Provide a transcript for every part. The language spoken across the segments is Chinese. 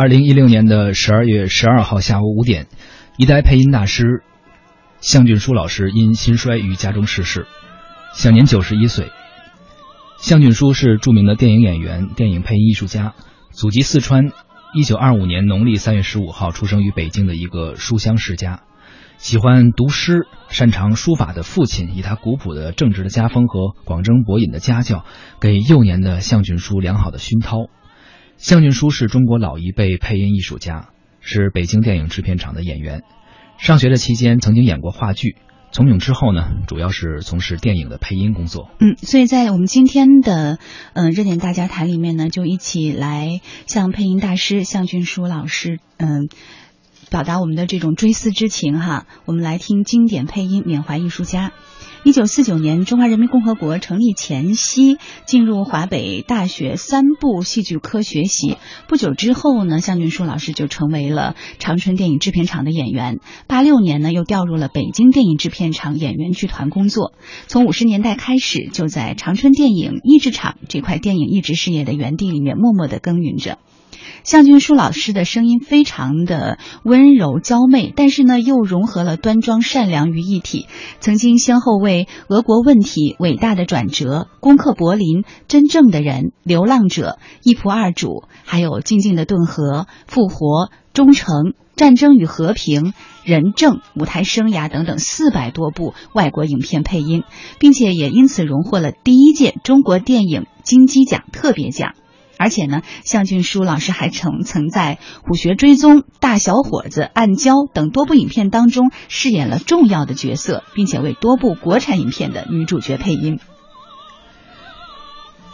二零一六年的十二月十二号下午五点，一代配音大师向俊书老师因心衰于家中逝世，享年九十一岁。向俊书是著名的电影演员、电影配音艺术家，祖籍四川。一九二五年农历三月十五号出生于北京的一个书香世家，喜欢读诗、擅长书法的父亲，以他古朴的正直的家风和广征博引的家教，给幼年的向俊书良好的熏陶。向俊书是中国老一辈配音艺术家，是北京电影制片厂的演员。上学的期间，曾经演过话剧。从影之后呢，主要是从事电影的配音工作。嗯，所以在我们今天的嗯热点大家谈里面呢，就一起来向配音大师向俊书老师嗯表达我们的这种追思之情哈。我们来听经典配音缅怀艺术家。一九四九年，中华人民共和国成立前夕，进入华北大学三部戏剧科学习。不久之后呢，向俊书老师就成为了长春电影制片厂的演员。八六年呢，又调入了北京电影制片厂演员剧团工作。从五十年代开始，就在长春电影译制厂这块电影译制事业的园地里面默默的耕耘着。向俊书老师的声音非常的温柔娇媚，但是呢，又融合了端庄善良于一体。曾经先后为《俄国问题》《伟大的转折》《攻克柏林》《真正的人》《流浪者》《一仆二主》还有《静静的顿河》《复活》《忠诚》《战争与和平》《人证》《舞台生涯》等等四百多部外国影片配音，并且也因此荣获了第一届中国电影金鸡奖特别奖。而且呢，向俊书老师还曾曾在《虎穴追踪》《大小伙子》《暗礁》等多部影片当中饰演了重要的角色，并且为多部国产影片的女主角配音。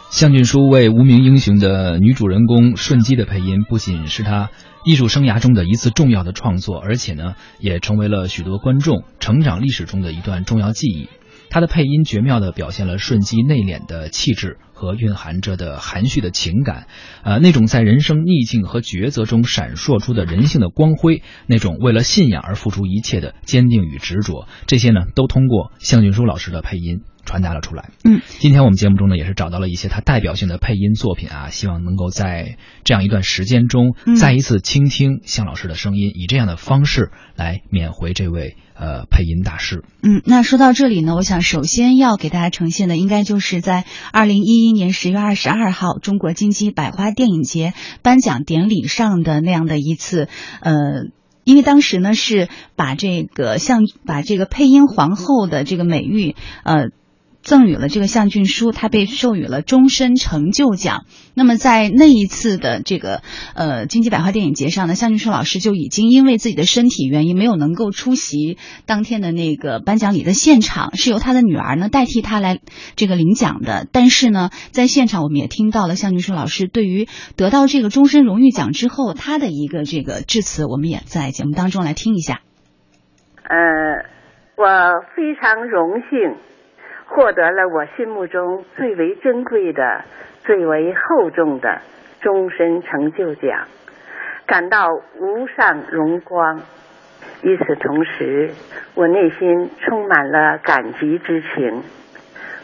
向俊书为《无名英雄》的女主人公顺姬的配音，不仅是他艺术生涯中的一次重要的创作，而且呢，也成为了许多观众成长历史中的一段重要记忆。他的配音绝妙地表现了顺基内敛的气质和蕴含着的含蓄的情感，呃，那种在人生逆境和抉择中闪烁出的人性的光辉，那种为了信仰而付出一切的坚定与执着，这些呢，都通过向俊书老师的配音。传达了出来。嗯，今天我们节目中呢，也是找到了一些他代表性的配音作品啊，希望能够在这样一段时间中，再一次倾听向老师的声音，以这样的方式来缅怀这位。呃，配音大师。嗯，那说到这里呢，我想首先要给大家呈现的，应该就是在二零一一年十月二十二号中国金鸡百花电影节颁奖典礼上的那样的一次，呃，因为当时呢是把这个像把这个配音皇后的这个美誉，呃。赠予了这个向俊书，他被授予了终身成就奖。那么在那一次的这个呃金鸡百花电影节上呢，向俊书老师就已经因为自己的身体原因没有能够出席当天的那个颁奖礼的现场，是由他的女儿呢代替他来这个领奖的。但是呢，在现场我们也听到了向俊书老师对于得到这个终身荣誉奖之后他的一个这个致辞，我们也在节目当中来听一下。呃，我非常荣幸。获得了我心目中最为珍贵的、最为厚重的终身成就奖，感到无上荣光。与此同时，我内心充满了感激之情。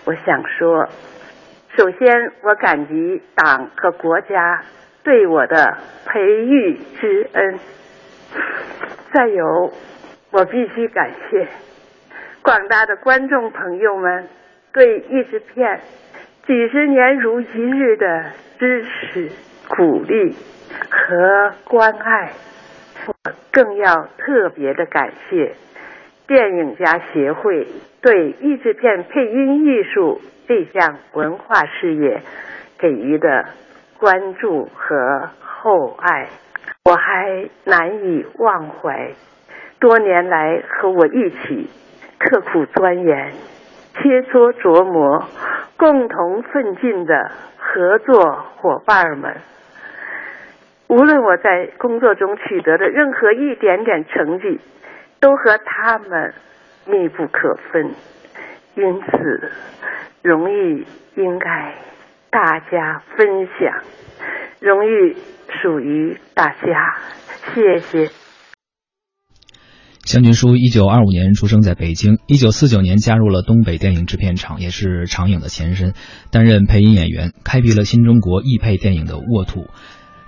我想说，首先我感激党和国家对我的培育之恩，再有，我必须感谢。广大的观众朋友们对译制片几十年如一日的支持、鼓励和关爱，我更要特别的感谢电影家协会对译制片配音艺术这项文化事业给予的关注和厚爱，我还难以忘怀多年来和我一起。刻苦钻研、切磋琢磨、共同奋进的合作伙伴们，无论我在工作中取得的任何一点点成绩，都和他们密不可分。因此，荣誉应该大家分享，荣誉属于大家。谢谢。将军书一九二五年出生在北京，一九四九年加入了东北电影制片厂，也是长影的前身，担任配音演员，开辟了新中国译配电影的沃土。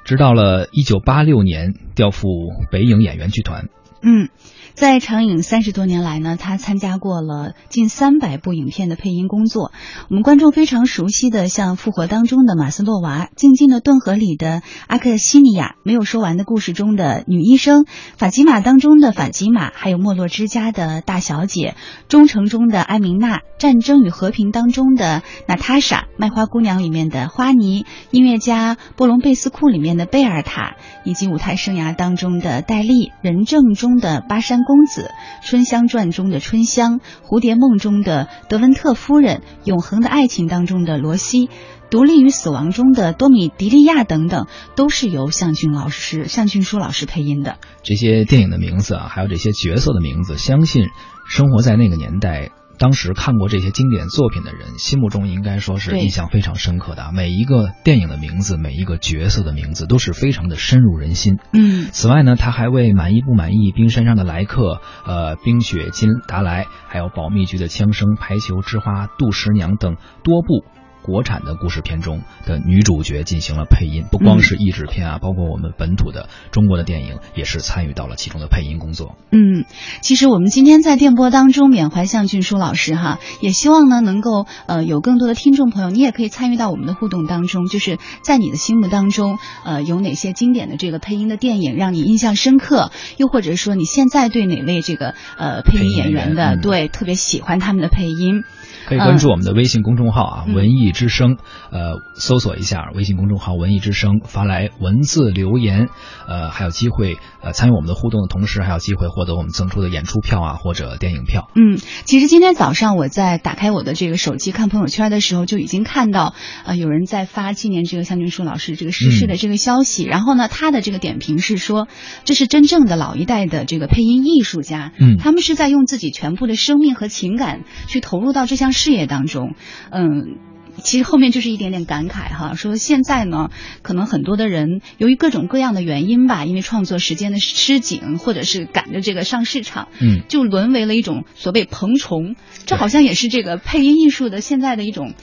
直到了一九八六年调赴北影演员剧团。嗯。在长影三十多年来呢，他参加过了近三百部影片的配音工作。我们观众非常熟悉的，像《复活》当中的马斯洛娃，《静静的顿河》里的阿克西尼亚，《没有说完的故事》中的女医生，《法吉玛》当中的法吉玛，还有《没落之家》的大小姐，《忠诚》中的艾明娜，《战争与和平》当中的娜塔莎，《卖花姑娘》里面的花妮，音乐家波隆贝斯库里面的贝尔塔，以及舞台生涯当中的戴笠，《人证》中的巴山。公子，《春香传》中的春香，《蝴蝶梦》中的德文特夫人，《永恒的爱情》当中的罗西，《独立与死亡》中的多米迪利亚等等，都是由向俊老师、向俊书老师配音的。这些电影的名字啊，还有这些角色的名字，相信生活在那个年代。当时看过这些经典作品的人，心目中应该说是印象非常深刻的。每一个电影的名字，每一个角色的名字，都是非常的深入人心。嗯。此外呢，他还为《满意不满意》《冰山上的来客》呃，《冰雪金达莱》还有《保密局的枪声》《排球之花》《杜十娘》等多部。国产的故事片中的女主角进行了配音，不光是译制片啊，包括我们本土的中国的电影也是参与到了其中的配音工作。嗯，其实我们今天在电波当中缅怀向俊书老师哈，也希望呢能够呃有更多的听众朋友，你也可以参与到我们的互动当中，就是在你的心目当中呃有哪些经典的这个配音的电影让你印象深刻，又或者说你现在对哪位这个呃配音演员的对特别喜欢他们的配音。可以关注我们的微信公众号啊，文艺之声，呃，搜索一下微信公众号“文艺之声”，发来文字留言，呃，还有机会呃参与我们的互动的同时，还有机会获得我们赠出的演出票啊或者电影票。嗯，其实今天早上我在打开我的这个手机看朋友圈的时候，就已经看到呃有人在发纪念这个向军树老师这个逝世的这个消息，然后呢，他的这个点评是说，这是真正的老一代的这个配音艺术家，嗯，他们是在用自己全部的生命和情感去投入到这项。事业当中，嗯，其实后面就是一点点感慨哈，说现在呢，可能很多的人由于各种各样的原因吧，因为创作时间的吃紧，或者是赶着这个上市场，嗯，就沦为了一种所谓蓬虫，这好像也是这个配音艺术的现在的一种，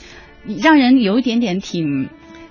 让人有一点点挺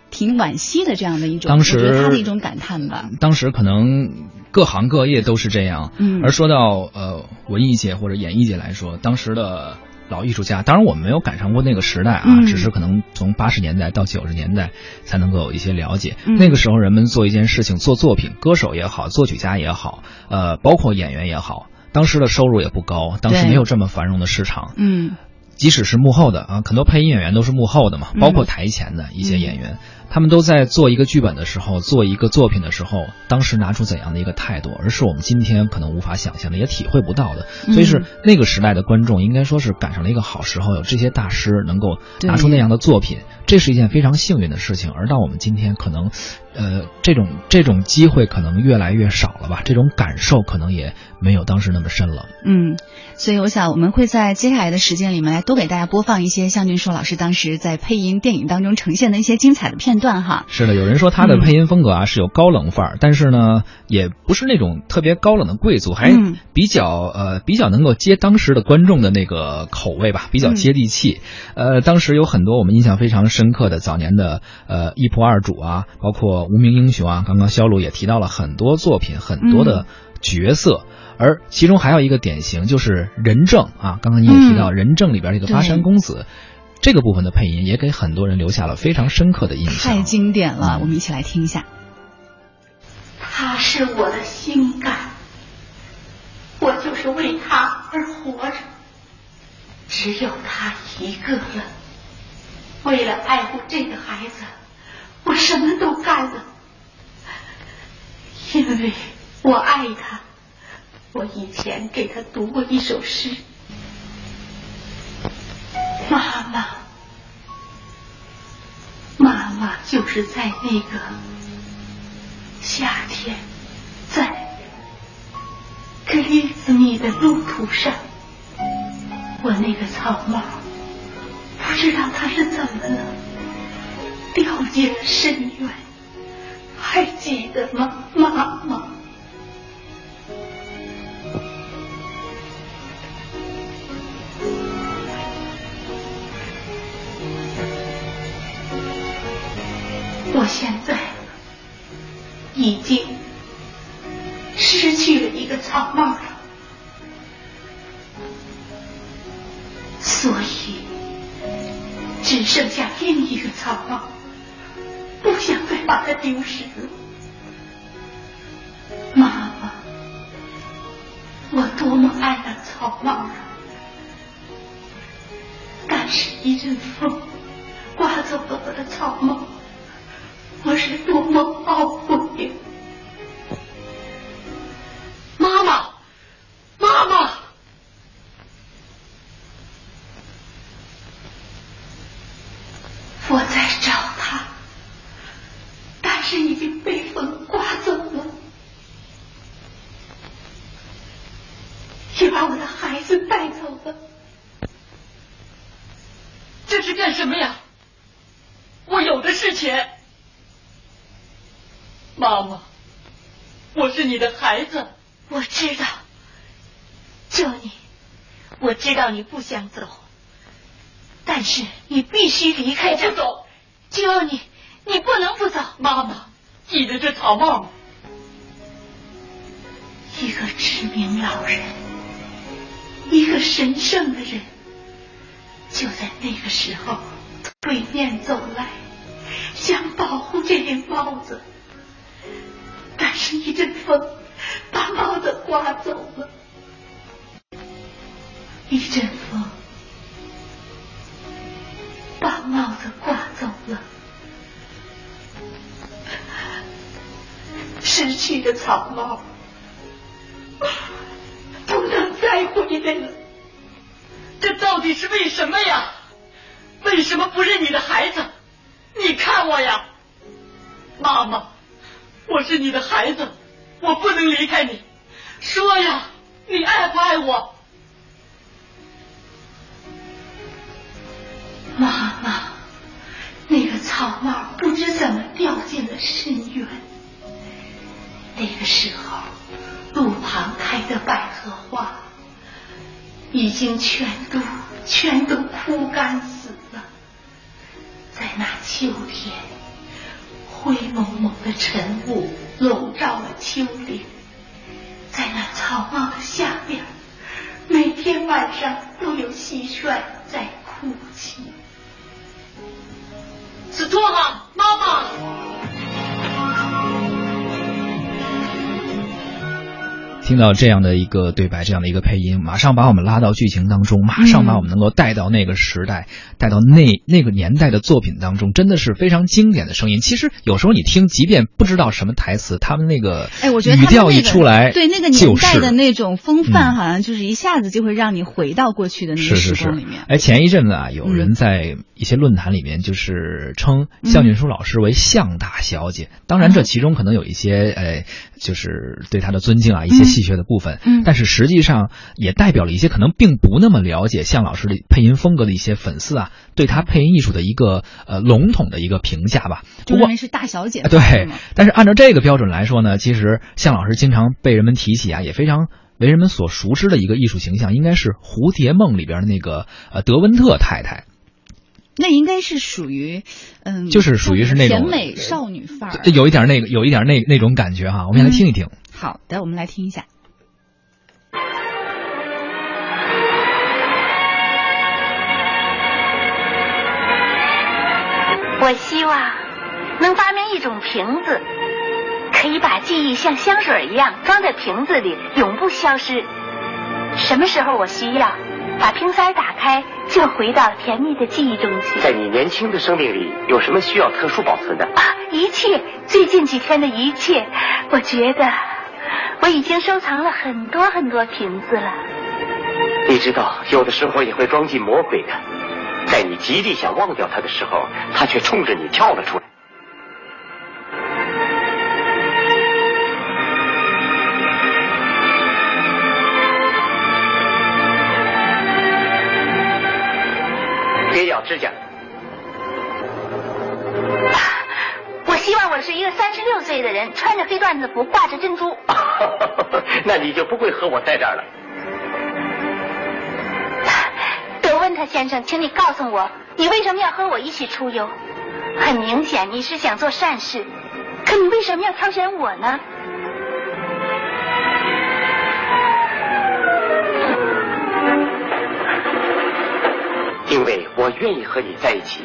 挺惋惜的这样的一种，当时他的一种感叹吧。当时可能各行各业都是这样，嗯，而说到呃文艺界或者演艺界来说，当时的。老艺术家，当然我们没有赶上过那个时代啊，只是可能从八十年代到九十年代才能够有一些了解。那个时候人们做一件事情，做作品，歌手也好，作曲家也好，呃，包括演员也好，当时的收入也不高，当时没有这么繁荣的市场。嗯，即使是幕后的啊，很多配音演员都是幕后的嘛，包括台前的一些演员。他们都在做一个剧本的时候，做一个作品的时候，当时拿出怎样的一个态度，而是我们今天可能无法想象的，也体会不到的。所以是那个时代的观众，应该说是赶上了一个好时候，有这些大师能够拿出那样的作品，这是一件非常幸运的事情。而到我们今天，可能，呃，这种这种机会可能越来越少了吧，这种感受可能也没有当时那么深了。嗯，所以我想我们会在接下来的时间里面来多给大家播放一些向俊硕老师当时在配音电影当中呈现的一些精彩的片。段哈是的，有人说他的配音风格啊是有高冷范儿，但是呢也不是那种特别高冷的贵族，还比较呃比较能够接当时的观众的那个口味吧，比较接地气。呃，当时有很多我们印象非常深刻的早年的呃一仆二主啊，包括无名英雄啊，刚刚肖路也提到了很多作品，很多的角色，而其中还有一个典型就是仁政啊，刚刚你也提到仁政里边这个巴山公子。这个部分的配音也给很多人留下了非常深刻的印象，太经典了。我们一起来听一下。他是我的心肝，我就是为他而活着，只有他一个了。为了爱护这个孩子，我什么都干了，因为我爱他。我以前给他读过一首诗。妈妈，妈妈就是在那个夏天，在克里斯米的路途上，我那个草帽不知道它是怎么了，掉进了深渊，还记得吗，妈妈？我现在已经失去了一个草帽了，所以只剩下另一个草帽，把他丢失了。妈妈，我多么爱那草帽啊！但是，一阵风什么呀？我有的是钱。妈妈，我是你的孩子。我知道，救你，我知道你不想走，但是你必须离开这。不走，救你，你不能不走。妈妈，记得这草帽吗？一个知名老人，一个神圣的人，就在那个时候对面走来，想保护这顶帽子，但是一阵风把帽子刮走了，一阵风把帽子刮走了，失去的草帽。不能再回来了。这到底是为什么呀？为什么不认你的孩子？你看我呀，妈妈，我是你的孩子，我不能离开你。说呀，你爱不爱我？妈妈，那个草帽不知怎么掉进了深渊。那个时候，路旁开的百合花已经全都全都枯干。那秋天，灰蒙蒙的晨雾笼罩了丘陵，在那草帽的下边，每天晚上都有蟋蟀在哭泣。是托吗，妈妈。听到这样的一个对白，这样的一个配音，马上把我们拉到剧情当中，马上把我们能够带到那个时代，带到那那个年代的作品当中，真的是非常经典的声音。其实有时候你听，即便不知道什么台词，他们那个哎，我觉得语调一出来，对那个年代的那种风范，嗯。好像就是一下子就会让你回到过去的那个是是是时光里面。，哎，前一阵子啊，有嗯人在一些论坛里面就是称向俊书老师为向大小姐，当然这其中可能有一些哎，就是对她的尊敬啊，一些戏谑的部分，嗯但是实际上也代表了一些可能并不那么了解向老师的配音风格的一些粉丝啊，对他配音艺术的一个呃笼统的一个评价吧。就认为是大小姐 对，但是按照这个标准来说呢，其实向老师经常被人们提起啊，也非常为人们所熟知的一个艺术形象，应该是《蝴蝶梦》里边的那个呃德温特太太，那应该是属于嗯，就是属于是那种甜美少女范儿。有一点那个有一点那那种感觉哈。我们先来听一听。好的，我们来听一下。我希望能发明一种瓶子，可以把记忆像香水一样装在瓶子里，永不消失。什么时候我需要，把瓶塞打开，就回到甜蜜的记忆中去。在你年轻的生命里，有什么需要特殊保存的？啊，一切，最近几天的一切，我觉得我已经收藏了很多很多瓶子了。你知道，有的时候也会装进魔鬼的，在你极力想忘掉他的时候，他却冲着你跳了出来。别咬指甲。我希望我是一个三十六岁的人，穿着黑缎子服，挂着珍珠。那你就不会和我在这儿了。先生，请你告诉我，你为什么要和我一起出游？很明显，你是想做善事，可你为什么要挑选我呢？因为我愿意和你在一起。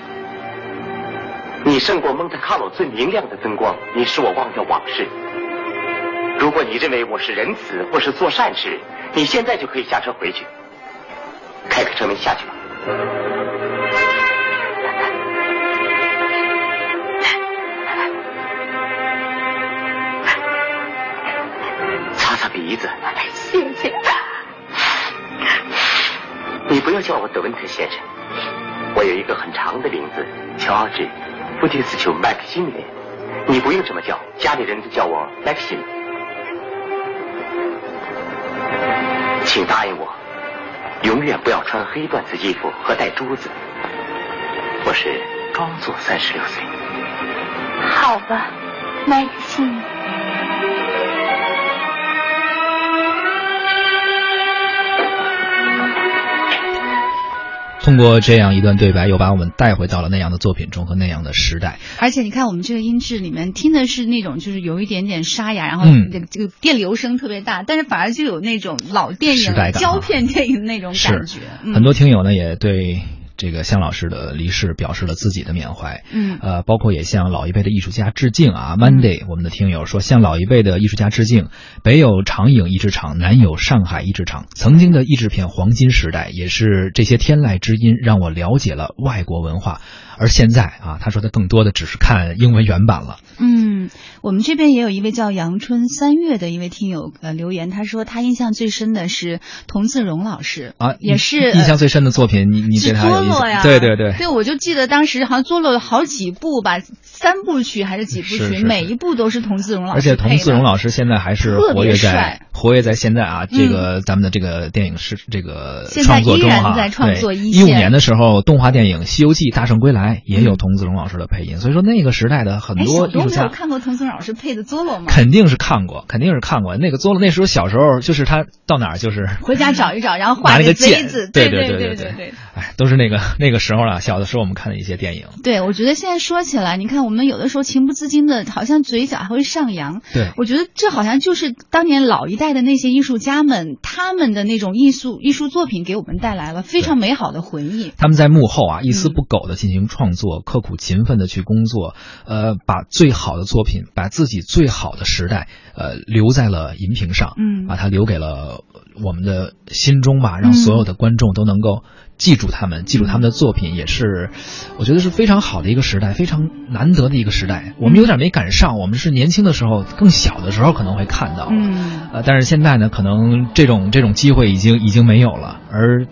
你胜过蒙特卡洛最明亮的灯光，你使我忘掉往事。如果你认为我是仁慈或是做善事，你现在就可以下车回去，开个车门下去吧。擦擦鼻子。谢谢。你不要叫我德文特先生，我有一个很长的名字，乔治·布蒂斯丘·麦克辛连。你不用这么叫，家里人都叫我麦克辛。请答应我，永远不要穿黑缎子衣服和戴珠子。我是装作三十六岁。好吧，麦克辛。通过这样一段对白，又把我们带回到了那样的作品中和那样的时代。而且你看，我们这个音质里面听的是那种就是有一点点沙哑，然后嗯这个电流声特别大，但是反而就有那种老电影胶片电影的那种感觉。嗯很多听友呢也对这个向老师的离世表示了自己的缅怀。嗯呃，包括也向老一辈的艺术家致敬啊。Monday，我们的听友说向老一辈的艺术家致敬。北有长影译制厂，南有上海译制厂。曾经的译制片黄金时代，也是这些天籁之音让我了解了外国文化。而现在啊，他说他更多的只是看英文原版了。嗯，我们这边也有一位叫阳春三月的一位听友呃留言，他说他印象最深的是童自荣老师啊，也是印象最深的作品，你你是对他有印象？呀，对对对，对，我就记得当时好像做了好几部吧，三部曲还是几部曲，是是是每一部都是童自荣老师而且童自荣老师现在还是活跃在帅活跃在现在啊，这个咱们的这个电影是这个现在创作中哈，依然在创作一一五年的时候，动画电影《西游记：大圣归来》也有童子荣老师的配音，所以说那个时代的很哎，多艺术小东没有看过童子荣老师配的佐罗吗？肯定是看过，肯定是看过那个佐罗。那时候小时候就是他到哪儿就是回家 找一找，然后画个那个剑贼子，对对对对对对。哎，都是那个那个时候了，小的时候我们看的一些电影。对，我觉得现在说起来，你看我们有的时候情不自禁的，好像嘴角还会上扬。对，我觉得这好像就是当年老一代的那些艺术家们，他们的那种艺术艺术作品给我们带来了非常美好的回忆。他们在幕后啊，一丝嗯。不苟的进行创作，刻苦勤奋的去工作，呃，把最好的作品，把自己最好的时代，呃，留在了银屏上，嗯。把它留给了我们的心中吧，让所有的观众都能够记住他们，记住他们的作品，也是我觉得是非常好的一个时代，非常难得的一个时代。我们有点没赶上，我们是年轻的时候，更小的时候可能会看到，嗯。呃，但是现在呢，可能这种这种机会已经已经没有了，而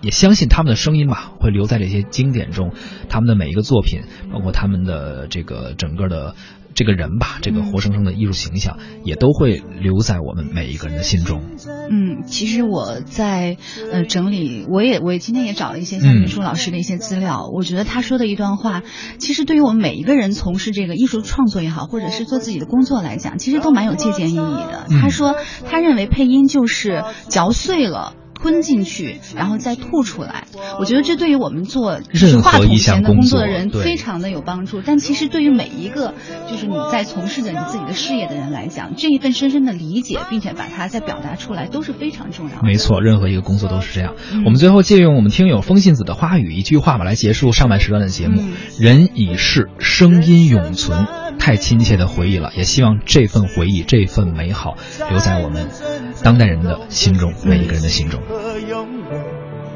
也相信他们的声音吧，会留在这些经典中，他们的每一个作品，包括他们的这个整个的这个人吧，这个活生生的艺术形象，也都会留在我们每一个人的心中。嗯，其实我在呃整理，我也我也今天也找了一些向云舒老师的一些资料，我觉得他说的一段话，其实对于我们每一个人从事这个艺术创作也好，或者是做自己的工作来讲，其实都蛮有借鉴意义的。嗯他说，他认为配音就是嚼碎了。吞进去，然后再吐出来。我觉得这对于我们做任话筒何一项前的工作作的人非常的有帮助。但其实对于每一个就是你在从事着你自己的事业的人来讲，这一份深深的理解，并且把它再表达出来，都是非常重要的。没错，任何一个工作都是这样。嗯我们最后借用我们听友风信子的花语一句话吧，来结束上半时段的节目：嗯人已逝，声音永存。太亲切的回忆了，也希望这份回忆、这份美好留在我们当代人的心中，每一个人的心中。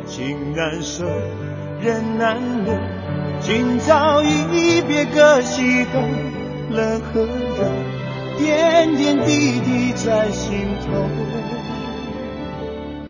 情难舍，人难留，今朝一别各西东，冷和热，点点滴滴在心头。